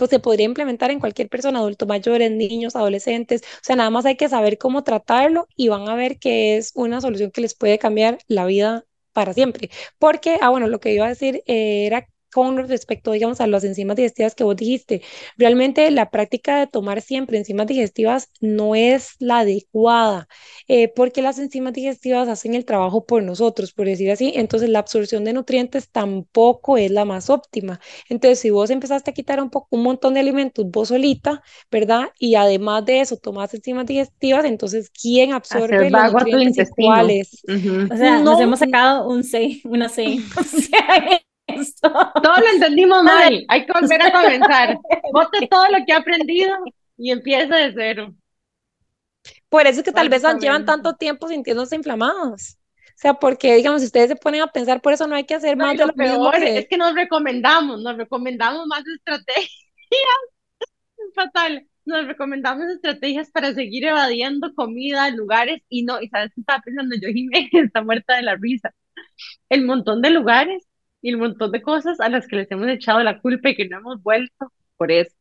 pues se podría implementar en cualquier persona, adulto mayores, niños, adolescentes, o sea, nada más hay que saber cómo tratarlo y van a ver que es una solución que les puede cambiar la vida para siempre. Porque, ah, bueno, lo que iba a decir eh, era con respecto, digamos, a las enzimas digestivas que vos dijiste. Realmente la práctica de tomar siempre enzimas digestivas no es la adecuada, eh, porque las enzimas digestivas hacen el trabajo por nosotros, por decir así. Entonces la absorción de nutrientes tampoco es la más óptima. Entonces, si vos empezaste a quitar un, poco, un montón de alimentos vos solita, ¿verdad? Y además de eso tomas enzimas digestivas, entonces, ¿quién absorbe los nutrientes cuáles? O sea, nos hemos sacado un 6, una 6. O sea, todo lo entendimos mal. Hay que volver a comenzar. Bote todo lo que ha aprendido y empieza de cero. Por eso es que tal vez llevan tanto tiempo sintiéndose inflamados. O sea, porque, digamos, si ustedes se ponen a pensar, por eso no hay que hacer más de lo peor Es que nos recomendamos, nos recomendamos más estrategias. Fatal. Nos recomendamos estrategias para seguir evadiendo comida, lugares, y no, y sabes qué estaba pensando yo, Jiménez, está muerta de la risa. El montón de lugares y un montón de cosas a las que les hemos echado la culpa y que no hemos vuelto por eso.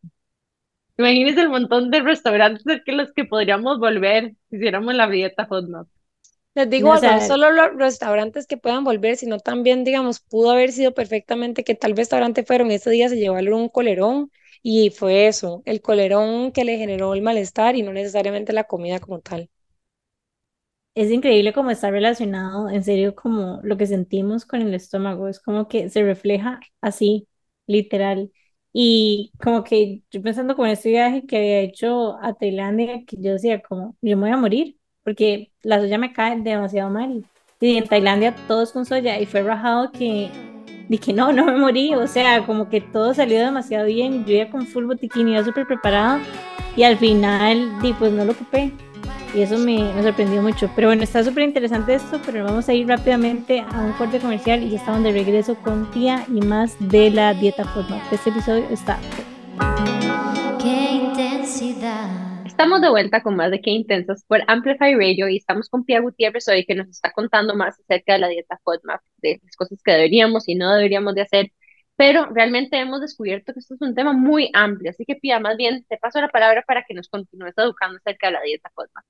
Imagínense el montón de restaurantes de que los que podríamos volver si hiciéramos la dieta FODMAP. Les digo, no, solo los restaurantes que puedan volver, sino también, digamos, pudo haber sido perfectamente que tal restaurante fueron ese día se llevaron un colerón y fue eso, el colerón que le generó el malestar y no necesariamente la comida como tal es increíble cómo está relacionado, en serio, como lo que sentimos con el estómago, es como que se refleja así, literal. Y como que yo pensando con este viaje que había hecho a Tailandia, que yo decía como, yo me voy a morir, porque la soya me cae demasiado mal. Y en Tailandia todos con soya, y fue rajado que dije, no, no me morí, o sea, como que todo salió demasiado bien, yo iba con full botiquín, iba súper preparada, y al final, di, pues no lo ocupé, y eso me, me sorprendió mucho. Pero bueno, está súper interesante esto, pero vamos a ir rápidamente a un corte comercial y ya estamos de regreso con Tía y más de la dieta forma. Este episodio está... ¡Qué intensidad! Estamos de vuelta con más de Qué Intensas por Amplify Radio y estamos con Pia Gutiérrez hoy que nos está contando más acerca de la dieta FODMAP, de las cosas que deberíamos y no deberíamos de hacer, pero realmente hemos descubierto que esto es un tema muy amplio, así que Pia, más bien te paso la palabra para que nos continúes educando acerca de la dieta FODMAP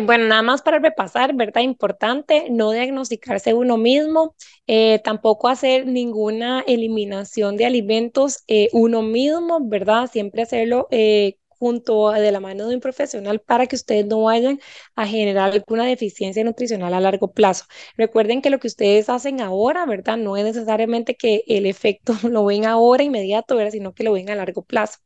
bueno, nada más para repasar, ¿verdad? Importante no diagnosticarse uno mismo, eh, tampoco hacer ninguna eliminación de alimentos eh, uno mismo, ¿verdad? Siempre hacerlo junto de la mano de un profesional para que ustedes no vayan a generar alguna deficiencia nutricional a largo plazo. Recuerden que lo que ustedes hacen ahora, ¿verdad? No es necesariamente que el efecto lo ven ahora inmediato, ¿verdad? Sino que lo ven a largo plazo.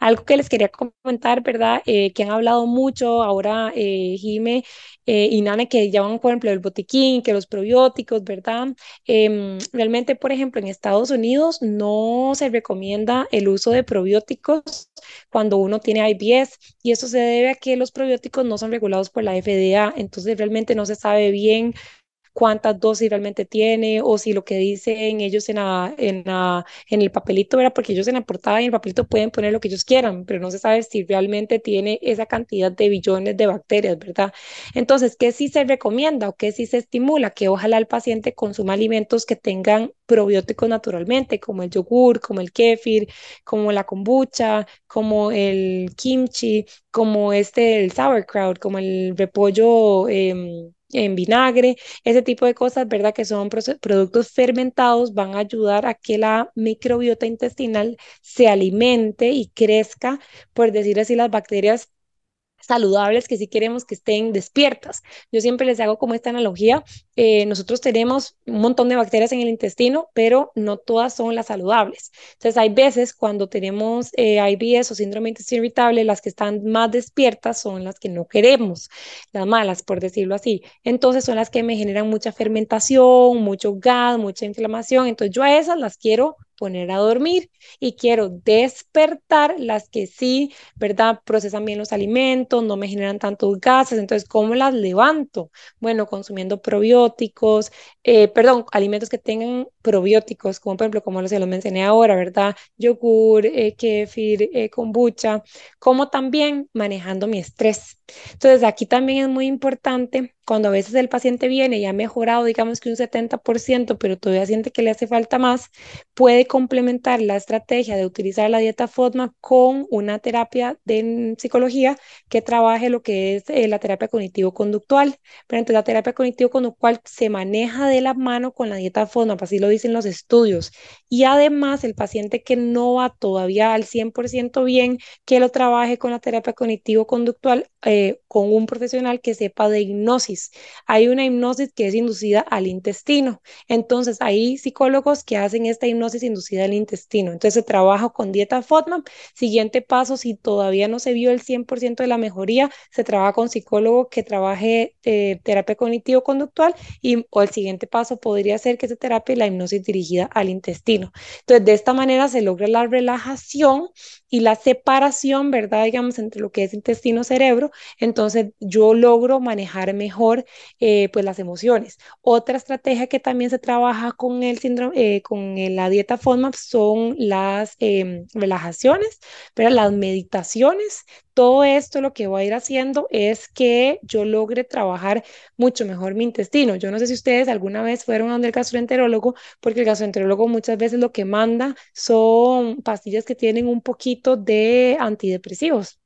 Algo que les quería comentar, ¿verdad? Eh, que han hablado mucho ahora, eh, Jime eh, y Nana, que llaman, por ejemplo, el botiquín, que los probióticos, ¿verdad? Em, realmente, por ejemplo, en Estados Unidos no se recomienda el uso de probióticos cuando uno tiene IBS y eso se debe a que los probióticos no son regulados por la FDA, entonces realmente no se sabe bien cuántas dosis realmente tiene o si lo que dicen ellos en, la, en, la, en el papelito, ¿verdad? Porque ellos en la portada y en el papelito pueden poner lo que ellos quieran, pero no se sabe si realmente tiene esa cantidad de billones de bacterias, ¿verdad? Entonces, ¿qué sí se recomienda o qué sí se estimula? Que ojalá el paciente consuma alimentos que tengan probióticos naturalmente, como el yogur, como el kéfir, como la kombucha, como el kimchi, como este, el sauerkraut, como el repollo em, en vinagre, ese tipo de cosas, ¿verdad? Que son productos fermentados, van a ayudar a que la microbiota intestinal se alimente y crezca, por decir así, las bacterias saludables que sí queremos que estén despiertas. Yo siempre les hago como esta analogía, eh, nosotros tenemos un montón de bacterias en el intestino, pero no todas son las saludables. Entonces hay veces cuando tenemos eh, IBS o síndrome intestinal irritable, las que están más despiertas son las que no queremos, las malas, por decirlo así. Entonces son las que me generan mucha fermentación, mucho gas, mucha inflamación. Entonces yo a esas las quiero poner a dormir y quiero despertar las que sí, ¿verdad? Procesan bien los alimentos, no me generan tantos gases. Entonces, ¿cómo las levanto? Bueno, consumiendo probióticos, eh, perdón, alimentos que tengan probióticos, como por ejemplo, como se los mencioné ahora, ¿verdad? Yogur, eh, kefir, eh, kombucha, como también manejando mi estrés. Entonces, aquí también es muy importante cuando a veces el paciente viene y ha mejorado, digamos que un 70%, pero todavía siente que le hace falta más, puede complementar la estrategia de utilizar la dieta FODMAP con una terapia de psicología que trabaje lo que es eh, la terapia cognitivo-conductual. Pero entonces la terapia cognitivo-conductual se maneja de la mano con la dieta FODMAP, así lo dicen los estudios. Y además el paciente que no va todavía al 100% bien, que lo trabaje con la terapia cognitivo-conductual eh, con un profesional que sepa de hipnosis. Hay una hipnosis que es inducida al intestino. Entonces, hay psicólogos que hacen esta hipnosis inducida al intestino. Entonces, trabajo con dieta FODMAP. Siguiente paso, si todavía no se vio el 100% de la mejoría, se trabaja con psicólogo que trabaje eh, terapia cognitivo-conductual y o el siguiente paso podría ser que se terapia la hipnosis dirigida al intestino. Entonces, de esta manera se logra la relajación y la separación, ¿verdad? Digamos, entre lo que es intestino-cerebro entonces yo logro manejar mejor eh, pues las emociones. Otra estrategia que también se trabaja con el síndrome, eh, con la dieta FODMAP son las em, relajaciones, pero las meditaciones. Todo esto lo que voy a ir haciendo es que yo logre trabajar mucho mejor mi intestino. Yo no sé si ustedes alguna vez fueron a donde el gastroenterólogo, porque el gastroenterólogo muchas veces lo que manda son pastillas que tienen un poquito de antidepresivos.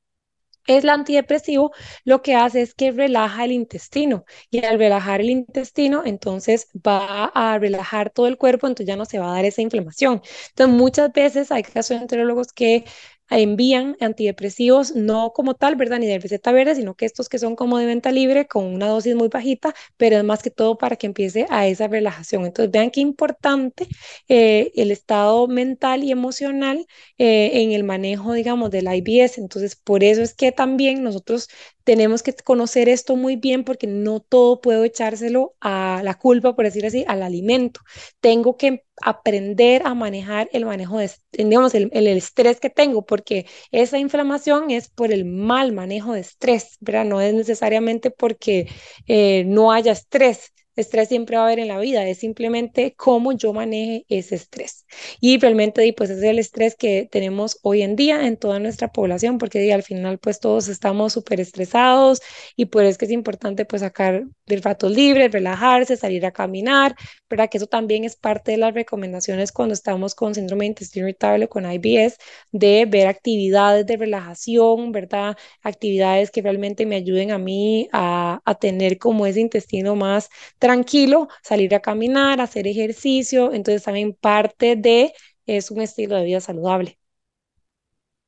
El antidepresivo lo que hace es que relaja el intestino y al relajar el intestino, entonces va a relajar todo el cuerpo, entonces ya no se va a dar esa inflamación. Entonces muchas veces hay gastroenterólogos que envían antidepresivos, no como tal, ¿verdad? Ni de receta verde, sino que estos que son como de venta libre con una dosis muy bajita, pero es más que todo para que empiece a esa relajación. Entonces, vean qué importante eh, el estado mental y emocional eh, en el manejo, digamos, del IBS. Entonces, por eso es que también nosotros tenemos que conocer esto muy bien porque no todo puedo echárselo a la culpa, por decir así, al alimento. Tengo que aprender a manejar el manejo de, digamos, el, estrés que tengo, porque esa inflamación es por el mal manejo de estrés, ¿verdad? No es necesariamente porque eh, no haya estrés, Estrés siempre va a haber en la vida, es simplemente cómo yo maneje ese estrés. Y realmente, pues es el estrés que tenemos hoy en día en toda nuestra población, porque al final, pues todos estamos súper estresados y por eso es que es importante, pues sacar del rato libre, relajarse, salir a caminar, ¿verdad? Que eso también es parte de las recomendaciones cuando estamos con síndrome de intestino irritable, con IBS, de ver actividades de relajación, ¿verdad? Actividades que realmente me ayuden a mí a, a tener como ese intestino más tranquilo, salir a caminar, hacer ejercicio, entonces también parte de es un estilo de vida saludable.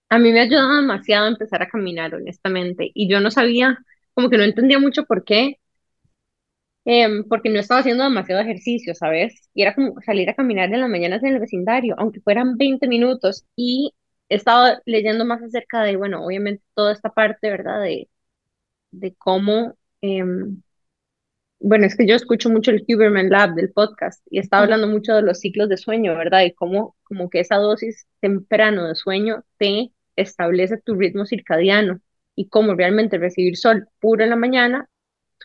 A mí me ha ayudado demasiado empezar a caminar, honestamente, y yo no sabía, como que no entendía mucho por qué, em, porque no estaba haciendo demasiado ejercicio, ¿sabes? Y era como salir a caminar en las mañanas en el vecindario, aunque fueran 20 minutos, y he estado leyendo más acerca de, bueno, obviamente toda esta parte, ¿verdad? De, de cómo em, bueno, es que yo escucho mucho el Huberman Lab del podcast y está hablando mucho de los ciclos de sueño, ¿verdad? Y cómo como que esa dosis temprano de sueño te establece tu ritmo circadiano y cómo realmente recibir sol puro en la mañana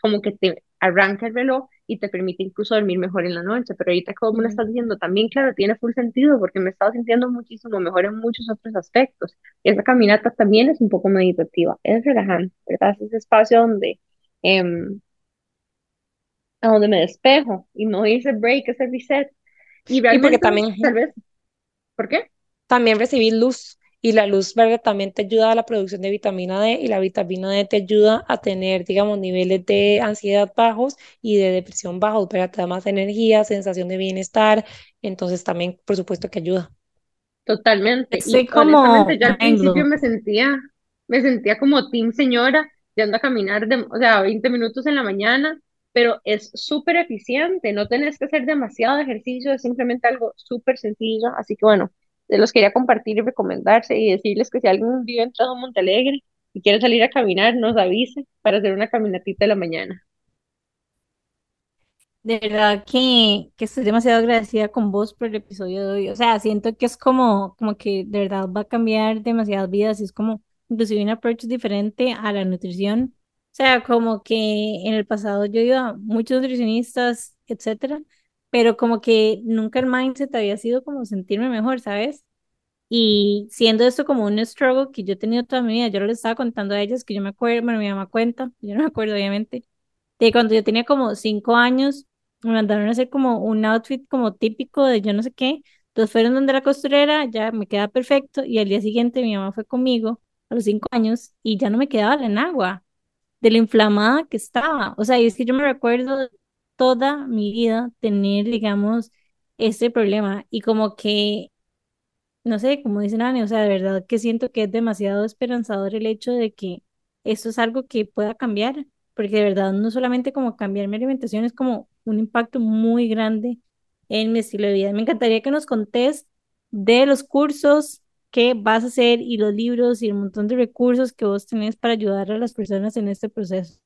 como que te, arranca el reloj y te permite incluso dormir mejor en la noche. Pero ahorita, como lo estás diciendo, también, claro, tiene full sentido porque me he estado sintiendo muchísimo mejor en muchos otros aspectos. Esa caminata también es un poco meditativa, es relajante, ¿verdad? Es ese espacio donde, em, a donde me despejo y no ese break, ese reset. Y realmente, también, tal vez, ¿por qué? También recibir luz y la luz verde también te ayuda a la producción de vitamina D y la vitamina D te ayuda a tener, digamos, niveles de ansiedad bajos y de depresión bajos, pero te da más energía, sensación de bienestar, entonces también, por supuesto que ayuda. Totalmente. y como honestamente, yo al principio me sentía, me sentía como team señora, yendo a caminar, de, o sea, 20 minutos en la mañana, pero es súper eficiente, no tenés que hacer demasiado ejercicio, es simplemente algo súper sencillo, así que bueno, se los quería compartir y recomendarse y decirles que si alguien vive en Monte Montalegre y quiere salir a caminar, nos avise para hacer una caminatita de la mañana. De verdad que, que estoy demasiado agradecida con vos por el episodio de hoy. O sea, siento que es como, como que de verdad va a cambiar demasiadas vidas es como inclusive un approach diferente a la nutrición. O sea, como que en el pasado yo iba a muchos nutricionistas, etcétera, pero como que nunca el mindset había sido como sentirme mejor, ¿sabes? Y siendo esto como un struggle que yo he tenido toda mi vida, yo les estaba contando a ellas que yo me acuerdo, bueno, mi mamá cuenta, yo no me acuerdo obviamente, de cuando yo tenía como cinco años, me mandaron a hacer como un outfit como típico de yo no sé qué, entonces fueron donde la costurera, ya me queda perfecto, y al día siguiente mi mamá fue conmigo a los cinco años y ya no me quedaba la enagua de lo inflamada que estaba, o sea, es que yo me recuerdo toda mi vida tener, digamos, ese problema y como que, no sé, como dicen Ani, o sea, de verdad que siento que es demasiado esperanzador el hecho de que esto es algo que pueda cambiar, porque de verdad no solamente como cambiar mi alimentación, es como un impacto muy grande en mi estilo de vida. Me encantaría que nos contés de los cursos que vas a hacer y los libros y el montón de recursos que vos tenés para ayudar a las personas en este proceso.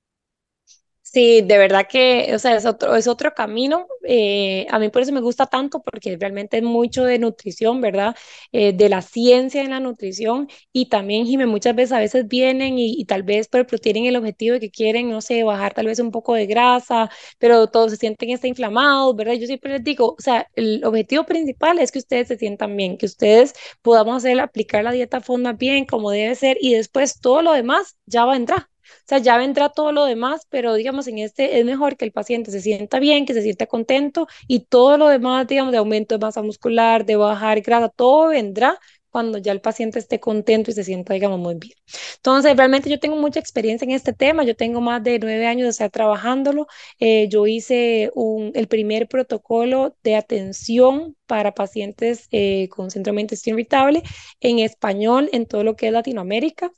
Sí, de verdad que, o sea, es otro, es otro camino. Eh, a mí por eso me gusta tanto, porque realmente es mucho de nutrición, ¿verdad? Eh, de la ciencia en la nutrición. Y también, Jimé, muchas veces a veces vienen y, tal vez, pero, tienen el objetivo de que quieren, no sé, bajar tal vez un poco de grasa, pero todos se sienten está inflamados, ¿verdad? Yo siempre les digo, o sea, el objetivo principal es que ustedes se sientan bien, que ustedes podamos hacer, aplicar la dieta fonda bien, como debe ser, y después todo lo demás ya va a entrar. O sea, ya vendrá todo lo demás, pero digamos, en este es mejor que el paciente se sienta bien, que se sienta contento y todo lo demás, digamos, de aumento de masa muscular, de bajar grasa, todo vendrá cuando ya el paciente esté contento y se sienta, digamos, muy bien. Entonces, realmente yo tengo mucha experiencia en este tema, yo tengo más de nueve años de estar trabajándolo, eh, yo hice un, el primer protocolo de atención para pacientes eh, con síndrome de intestino irritable en español en todo lo que es Latinoamérica.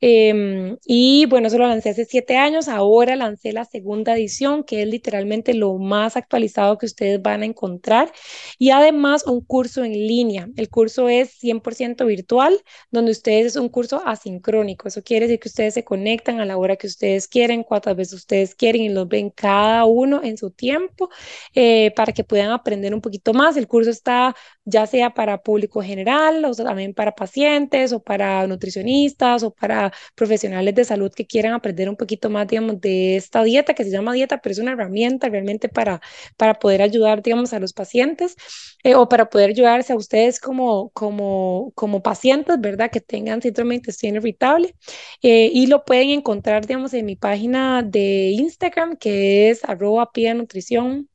Em, y bueno, eso lo lancé hace siete años, ahora lancé la segunda edición, que es literalmente lo más actualizado que ustedes van a encontrar. Y además un curso en línea. El curso es 100% virtual, donde ustedes es un curso asincrónico. Eso quiere decir que ustedes se conectan a la hora que ustedes quieren, cuántas veces ustedes quieren y los ven cada uno en su tiempo eh, para que puedan aprender un poquito más. El curso está ya sea para público general, o también para pacientes o para nutricionistas o para profesionales de salud que quieran aprender un poquito más, digamos, de esta dieta que se llama dieta, pero es una herramienta realmente para, para poder ayudar, digamos, a los pacientes eh, o para poder ayudarse a ustedes como, como como, pacientes, ¿verdad? Que tengan síndrome de intestino irritable. Eh, y lo pueden encontrar, digamos, en mi página de Instagram, que es arroba nutrición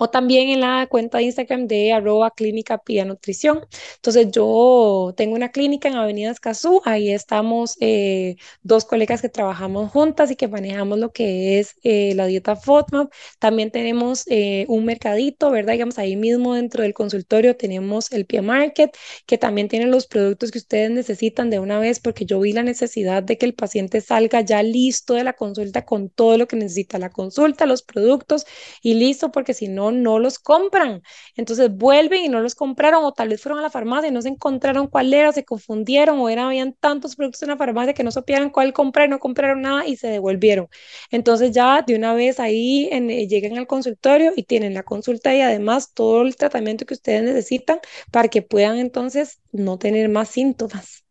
o también en la cuenta de Instagram de arroba clínica Pia Nutrición. Entonces yo tengo una clínica en Avenida Escazú, ahí estamos eh, dos colegas que trabajamos juntas y que manejamos lo que es eh, la dieta FODMAP. También tenemos eh, un mercadito, ¿verdad? Digamos, ahí mismo dentro del consultorio tenemos el Pia Market, que también tiene los productos que ustedes necesitan de una vez, porque yo vi la necesidad de que el paciente salga ya listo de la consulta con todo lo que necesita, la consulta, los productos y listo, porque si no, no, los compran. Entonces vuelven y no los compraron o tal vez fueron a la farmacia y no se encontraron cuál era, se confundieron o eran, habían tantos productos en la farmacia que no supieran cuál comprar, no compraron nada y se devolvieron. Entonces ya de una vez ahí en, eh, llegan al consultorio y tienen la consulta y además todo el tratamiento que ustedes necesitan para que puedan entonces no tener más síntomas.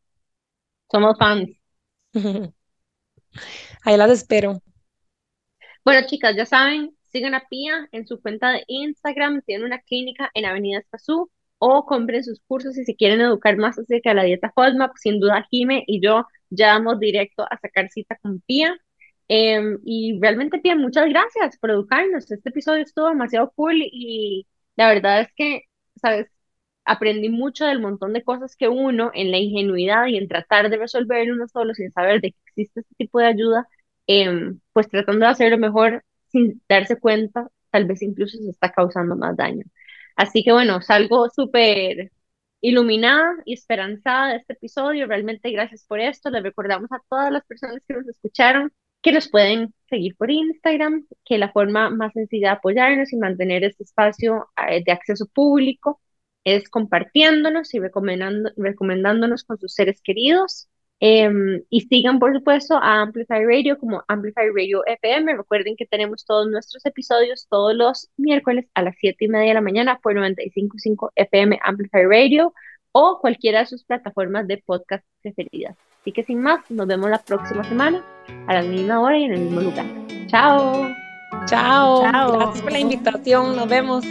Somos fans. Ahí las espero. Bueno, chicas, ya saben, sigan a Pia en su cuenta de Instagram, tiene una clínica en Avenida Escazú, o compren sus cursos si se quieren educar más acerca de la dieta FODMAP. Sin duda, Jime y yo ya vamos directo a sacar cita con Pia. Em, y realmente, Pia, muchas gracias por educarnos. Este episodio estuvo demasiado cool y la verdad es que, ¿sabes? Aprendí mucho del montón de cosas que uno, en la ingenuidad y en tratar de resolver uno solo sin saber de que existe este tipo de ayuda, em, pues tratando de hacerlo mejor sin darse cuenta, tal vez incluso se está causando más daño. Así que bueno, salgo súper iluminada y esperanzada de este episodio. Realmente gracias por esto. Les recordamos a todas las personas que nos escucharon que nos pueden seguir por Instagram, que la forma más sencilla de apoyarnos y mantener este espacio eh, de acceso público es compartiéndonos y recomendando, recomendándonos con sus seres queridos. Em, y sigan, por supuesto, a Amplify Radio como Amplify Radio FM. Recuerden que tenemos todos nuestros episodios todos los miércoles a las 7 y media de la mañana por 95.5 FM Amplify Radio o cualquiera de sus plataformas de podcast preferidas. Así que sin más, nos vemos la próxima semana a la misma hora y en el mismo lugar. Chao. Chao. Chao. Gracias por la invitación. Nos vemos.